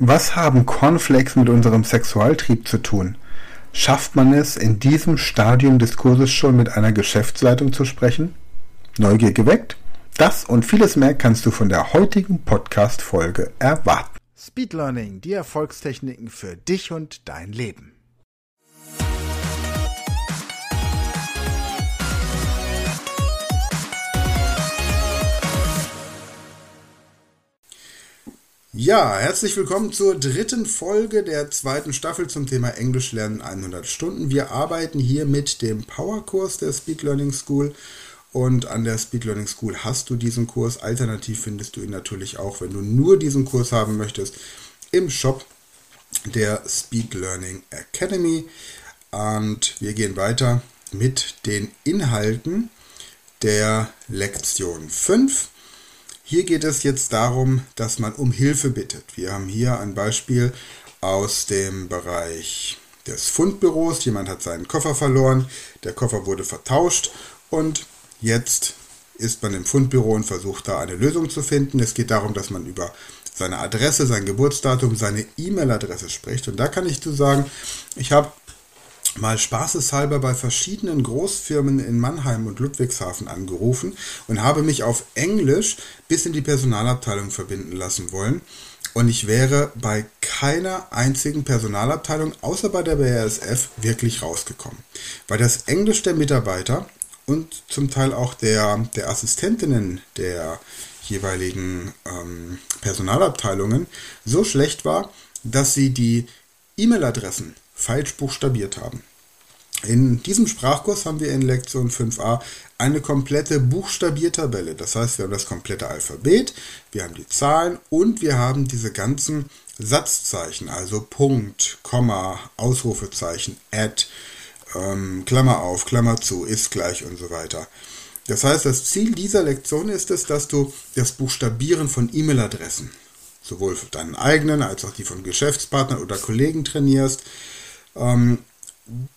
Was haben Cornflakes mit unserem Sexualtrieb zu tun? Schafft man es, in diesem Stadium des Kurses schon mit einer Geschäftsleitung zu sprechen? Neugier geweckt? Das und vieles mehr kannst du von der heutigen Podcast-Folge erwarten. Speed Learning, die Erfolgstechniken für dich und dein Leben. Ja, herzlich willkommen zur dritten Folge der zweiten Staffel zum Thema Englisch lernen 100 Stunden. Wir arbeiten hier mit dem Powerkurs der Speed Learning School und an der Speed Learning School hast du diesen Kurs. Alternativ findest du ihn natürlich auch, wenn du nur diesen Kurs haben möchtest, im Shop der Speed Learning Academy. Und wir gehen weiter mit den Inhalten der Lektion 5. Hier geht es jetzt darum, dass man um Hilfe bittet. Wir haben hier ein Beispiel aus dem Bereich des Fundbüros. Jemand hat seinen Koffer verloren, der Koffer wurde vertauscht und jetzt ist man im Fundbüro und versucht da eine Lösung zu finden. Es geht darum, dass man über seine Adresse, sein Geburtsdatum, seine E-Mail-Adresse spricht. Und da kann ich zu sagen, ich habe mal spaßeshalber bei verschiedenen Großfirmen in Mannheim und Ludwigshafen angerufen und habe mich auf Englisch bis in die Personalabteilung verbinden lassen wollen. Und ich wäre bei keiner einzigen Personalabteilung, außer bei der BASF, wirklich rausgekommen. Weil das Englisch der Mitarbeiter und zum Teil auch der, der Assistentinnen der jeweiligen ähm, Personalabteilungen so schlecht war, dass sie die E-Mail-Adressen falsch buchstabiert haben. In diesem Sprachkurs haben wir in Lektion 5a eine komplette Buchstabiertabelle. Das heißt, wir haben das komplette Alphabet, wir haben die Zahlen und wir haben diese ganzen Satzzeichen, also Punkt, Komma, Ausrufezeichen, Add, ähm, Klammer auf, Klammer zu, ist gleich und so weiter. Das heißt, das Ziel dieser Lektion ist es, dass du das Buchstabieren von E-Mail-Adressen, sowohl deinen eigenen als auch die von Geschäftspartnern oder Kollegen trainierst, ähm,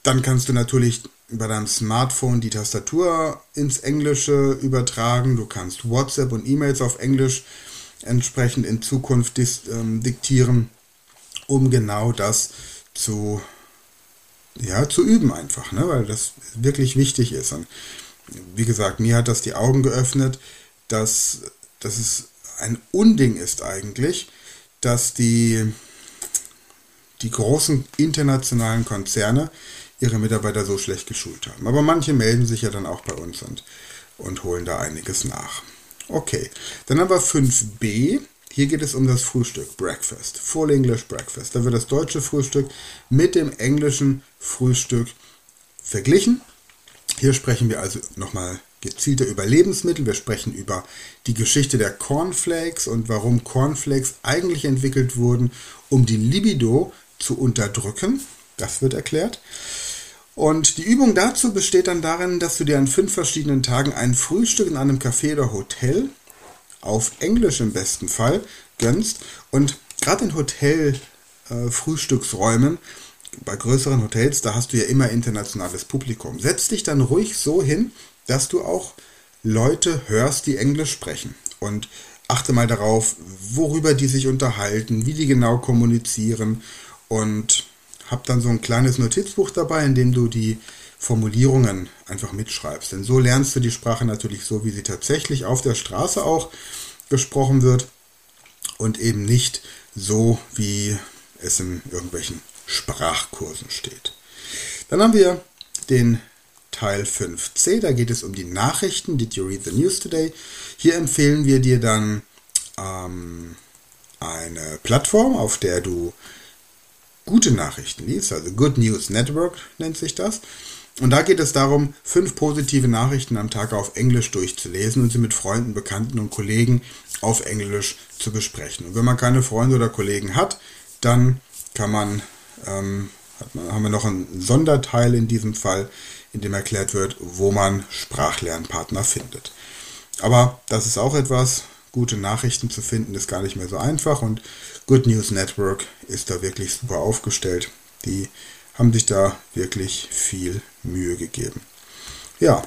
dann kannst du natürlich bei deinem Smartphone die Tastatur ins Englische übertragen. Du kannst WhatsApp und E-Mails auf Englisch entsprechend in Zukunft ähm, diktieren, um genau das zu, ja, zu üben einfach, ne? weil das wirklich wichtig ist. Und wie gesagt, mir hat das die Augen geöffnet, dass, dass es ein Unding ist eigentlich, dass die die großen internationalen Konzerne ihre Mitarbeiter so schlecht geschult haben. Aber manche melden sich ja dann auch bei uns und, und holen da einiges nach. Okay, dann haben wir 5b. Hier geht es um das Frühstück, Breakfast, Full English Breakfast. Da wird das deutsche Frühstück mit dem englischen Frühstück verglichen. Hier sprechen wir also nochmal gezielter über Lebensmittel. Wir sprechen über die Geschichte der Cornflakes und warum Cornflakes eigentlich entwickelt wurden, um die Libido zu unterdrücken. Das wird erklärt. Und die Übung dazu besteht dann darin, dass du dir an fünf verschiedenen Tagen ein Frühstück in einem Café oder Hotel, auf Englisch im besten Fall, gönnst. Und gerade in Hotel-Frühstücksräumen, äh, bei größeren Hotels, da hast du ja immer internationales Publikum. Setz dich dann ruhig so hin, dass du auch Leute hörst, die Englisch sprechen. Und achte mal darauf, worüber die sich unterhalten, wie die genau kommunizieren und habe dann so ein kleines Notizbuch dabei, in dem du die Formulierungen einfach mitschreibst. Denn so lernst du die Sprache natürlich so, wie sie tatsächlich auf der Straße auch gesprochen wird und eben nicht so, wie es in irgendwelchen Sprachkursen steht. Dann haben wir den Teil 5c, da geht es um die Nachrichten. Did you read the news today? Hier empfehlen wir dir dann ähm, eine Plattform, auf der du gute Nachrichten liest, also Good News Network nennt sich das. Und da geht es darum, fünf positive Nachrichten am Tag auf Englisch durchzulesen und sie mit Freunden, Bekannten und Kollegen auf Englisch zu besprechen. Und wenn man keine Freunde oder Kollegen hat, dann kann man, ähm, man, haben wir noch einen Sonderteil in diesem Fall, in dem erklärt wird, wo man Sprachlernpartner findet. Aber das ist auch etwas, gute Nachrichten zu finden, ist gar nicht mehr so einfach und Good News Network ist da wirklich super aufgestellt. Die haben sich da wirklich viel Mühe gegeben. Ja,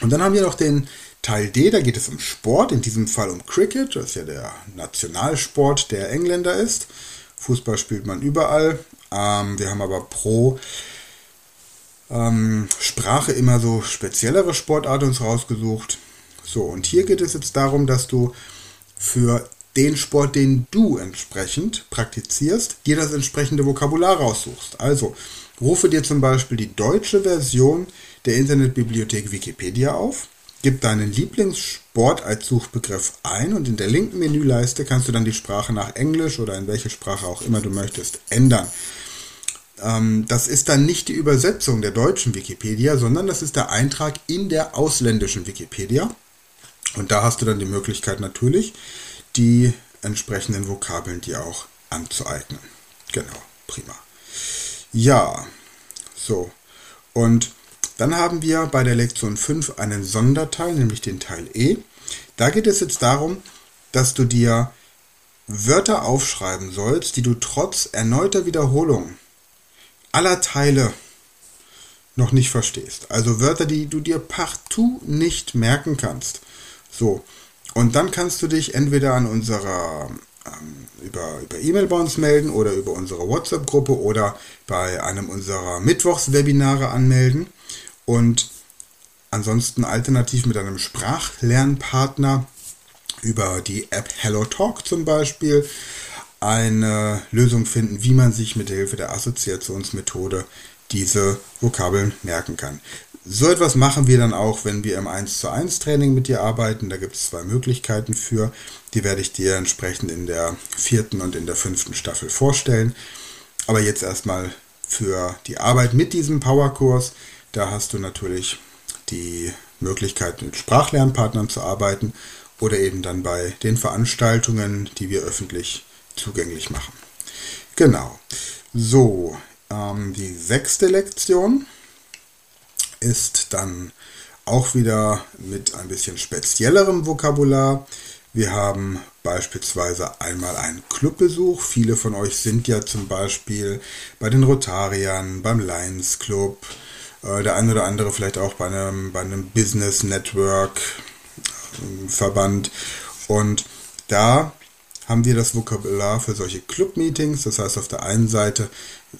und dann haben wir noch den Teil D, da geht es um Sport, in diesem Fall um Cricket, das ja der Nationalsport der Engländer ist. Fußball spielt man überall. Ähm, wir haben aber pro ähm, Sprache immer so speziellere Sportarten uns rausgesucht. So, und hier geht es jetzt darum, dass du für den Sport, den du entsprechend praktizierst, dir das entsprechende Vokabular raussuchst. Also rufe dir zum Beispiel die deutsche Version der Internetbibliothek Wikipedia auf, gib deinen Lieblingssport als Suchbegriff ein und in der linken Menüleiste kannst du dann die Sprache nach Englisch oder in welche Sprache auch immer du möchtest ändern. Ähm, das ist dann nicht die Übersetzung der deutschen Wikipedia, sondern das ist der Eintrag in der ausländischen Wikipedia. Und da hast du dann die Möglichkeit natürlich, die entsprechenden Vokabeln dir auch anzueignen. Genau, prima. Ja, so. Und dann haben wir bei der Lektion 5 einen Sonderteil, nämlich den Teil E. Da geht es jetzt darum, dass du dir Wörter aufschreiben sollst, die du trotz erneuter Wiederholung aller Teile noch nicht verstehst. Also Wörter, die du dir partout nicht merken kannst. So, und dann kannst du dich entweder an unserer ähm, über, über E-Mail bei uns melden oder über unsere WhatsApp-Gruppe oder bei einem unserer Mittwochs-Webinare anmelden. Und ansonsten alternativ mit einem Sprachlernpartner über die App HelloTalk zum Beispiel eine Lösung finden, wie man sich mit Hilfe der Assoziationsmethode diese Vokabeln merken kann. So etwas machen wir dann auch, wenn wir im 1 zu 1 Training mit dir arbeiten. Da gibt es zwei Möglichkeiten für. Die werde ich dir entsprechend in der vierten und in der fünften Staffel vorstellen. Aber jetzt erstmal für die Arbeit mit diesem Powerkurs. Da hast du natürlich die Möglichkeit, mit Sprachlernpartnern zu arbeiten oder eben dann bei den Veranstaltungen, die wir öffentlich zugänglich machen. Genau. So, ähm, die sechste Lektion ist dann auch wieder mit ein bisschen speziellerem Vokabular. Wir haben beispielsweise einmal einen Clubbesuch. Viele von euch sind ja zum Beispiel bei den Rotariern, beim Lions Club, äh, der eine oder andere vielleicht auch bei einem, bei einem Business Network äh, Verband. Und da haben wir das Vokabular für solche Club-Meetings. Das heißt auf der einen Seite,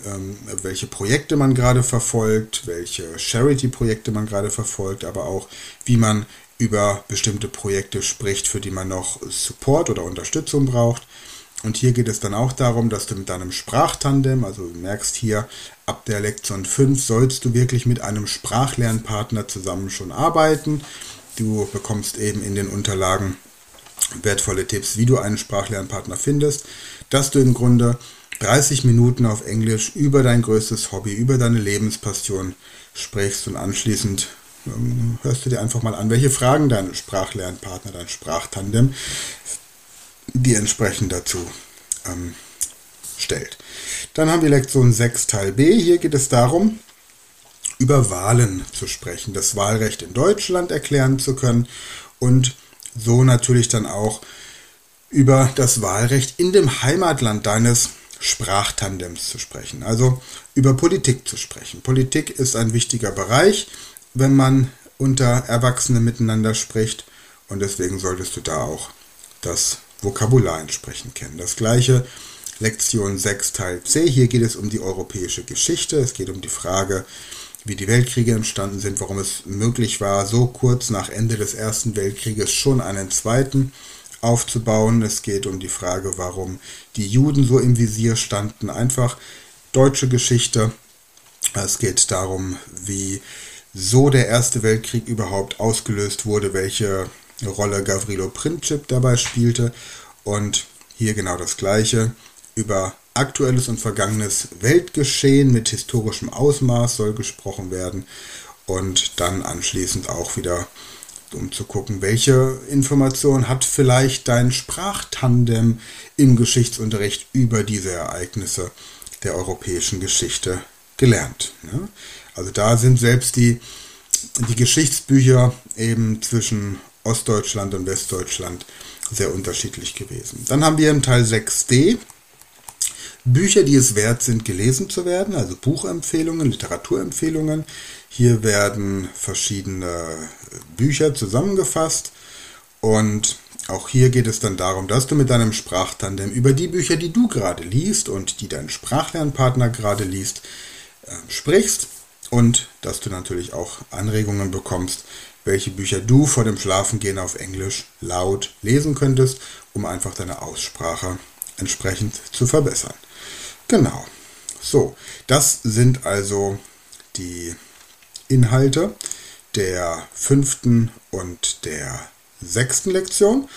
ähm, welche Projekte man gerade verfolgt, welche Charity-Projekte man gerade verfolgt, aber auch wie man über bestimmte Projekte spricht, für die man noch Support oder Unterstützung braucht. Und hier geht es dann auch darum, dass du mit deinem Sprachtandem, also du merkst hier, ab der Lektion 5 sollst du wirklich mit einem Sprachlernpartner zusammen schon arbeiten. Du bekommst eben in den Unterlagen wertvolle Tipps, wie du einen Sprachlernpartner findest, dass du im Grunde 30 Minuten auf Englisch über dein größtes Hobby, über deine Lebenspassion sprichst und anschließend ähm, hörst du dir einfach mal an, welche Fragen dein Sprachlernpartner, dein Sprachtandem dir entsprechend dazu ähm, stellt. Dann haben wir Lektion 6 Teil B. Hier geht es darum, über Wahlen zu sprechen, das Wahlrecht in Deutschland erklären zu können und so natürlich dann auch über das Wahlrecht in dem Heimatland deines Sprachtandems zu sprechen, also über Politik zu sprechen. Politik ist ein wichtiger Bereich, wenn man unter Erwachsenen miteinander spricht und deswegen solltest du da auch das Vokabular entsprechend kennen. Das gleiche Lektion 6 Teil C. Hier geht es um die europäische Geschichte. Es geht um die Frage, wie die Weltkriege entstanden sind, warum es möglich war, so kurz nach Ende des Ersten Weltkrieges schon einen zweiten aufzubauen. Es geht um die Frage, warum die Juden so im Visier standen. Einfach deutsche Geschichte. Es geht darum, wie so der Erste Weltkrieg überhaupt ausgelöst wurde, welche Rolle Gavrilo Princip dabei spielte. Und hier genau das Gleiche über aktuelles und vergangenes Weltgeschehen mit historischem Ausmaß soll gesprochen werden und dann anschließend auch wieder um zu gucken, welche Information hat vielleicht dein Sprachtandem im Geschichtsunterricht über diese Ereignisse der europäischen Geschichte gelernt. Also da sind selbst die, die Geschichtsbücher eben zwischen Ostdeutschland und Westdeutschland sehr unterschiedlich gewesen. Dann haben wir im Teil 6d Bücher, die es wert sind, gelesen zu werden, also Buchempfehlungen, Literaturempfehlungen. Hier werden verschiedene Bücher zusammengefasst und Auch hier geht es dann darum, dass du mit deinem Sprachtandem über die Bücher, die du gerade liest und die dein Sprachlernpartner gerade liest, äh, sprichst und dass du natürlich auch Anregungen bekommst, welche Bücher du vor dem Schlafengehen auf Englisch laut lesen könntest, um einfach deine Aussprache entsprechend zu verbessern. Genau. So, das sind also die Inhalte der fünften und der sechsten Lektion.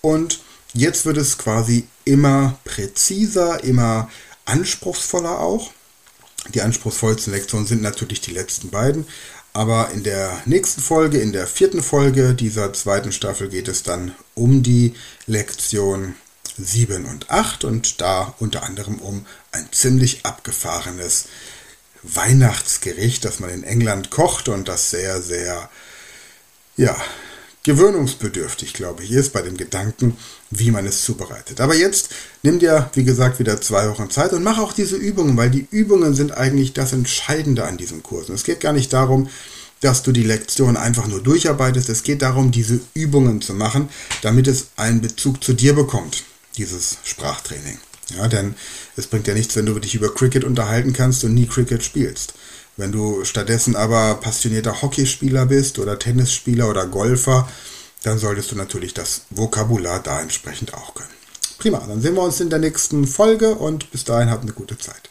Und jetzt wird es quasi immer präziser, immer anspruchsvoller auch. Die anspruchsvollsten Lektionen sind natürlich die letzten beiden. Aber in der nächsten Folge, in der vierten Folge dieser zweiten Staffel, geht es dann um die Lektion 7 und 8 und da unter anderem um ein ziemlich abgefahrenes Weihnachtsgericht, das man in England kocht und das sehr, sehr, ja, gewöhnungsbedürftig, glaube ich, ist bei dem Gedanken, wie man es zubereitet. Aber jetzt nimm dir, wie gesagt, wieder zwei Wochen Zeit und mach auch diese Übungen, weil die Übungen sind eigentlich das Entscheidende an diesem Kurs. Und es geht gar nicht darum, dass du die Lektion einfach nur durcharbeitest. Es geht darum, diese Übungen zu machen, damit es einen Bezug zu dir bekommt, dieses Sprachtraining. Ja, denn es bringt ja nichts, wenn du dich über Cricket unterhalten kannst und nie Cricket spielst. Wenn du stattdessen aber passionierter Hockeyspieler bist oder Tennisspieler oder Golfer, dann solltest du natürlich das Vokabular da entsprechend auch können. Prima, dann sehen wir uns in der nächsten Folge und bis dahin habt eine gute Zeit.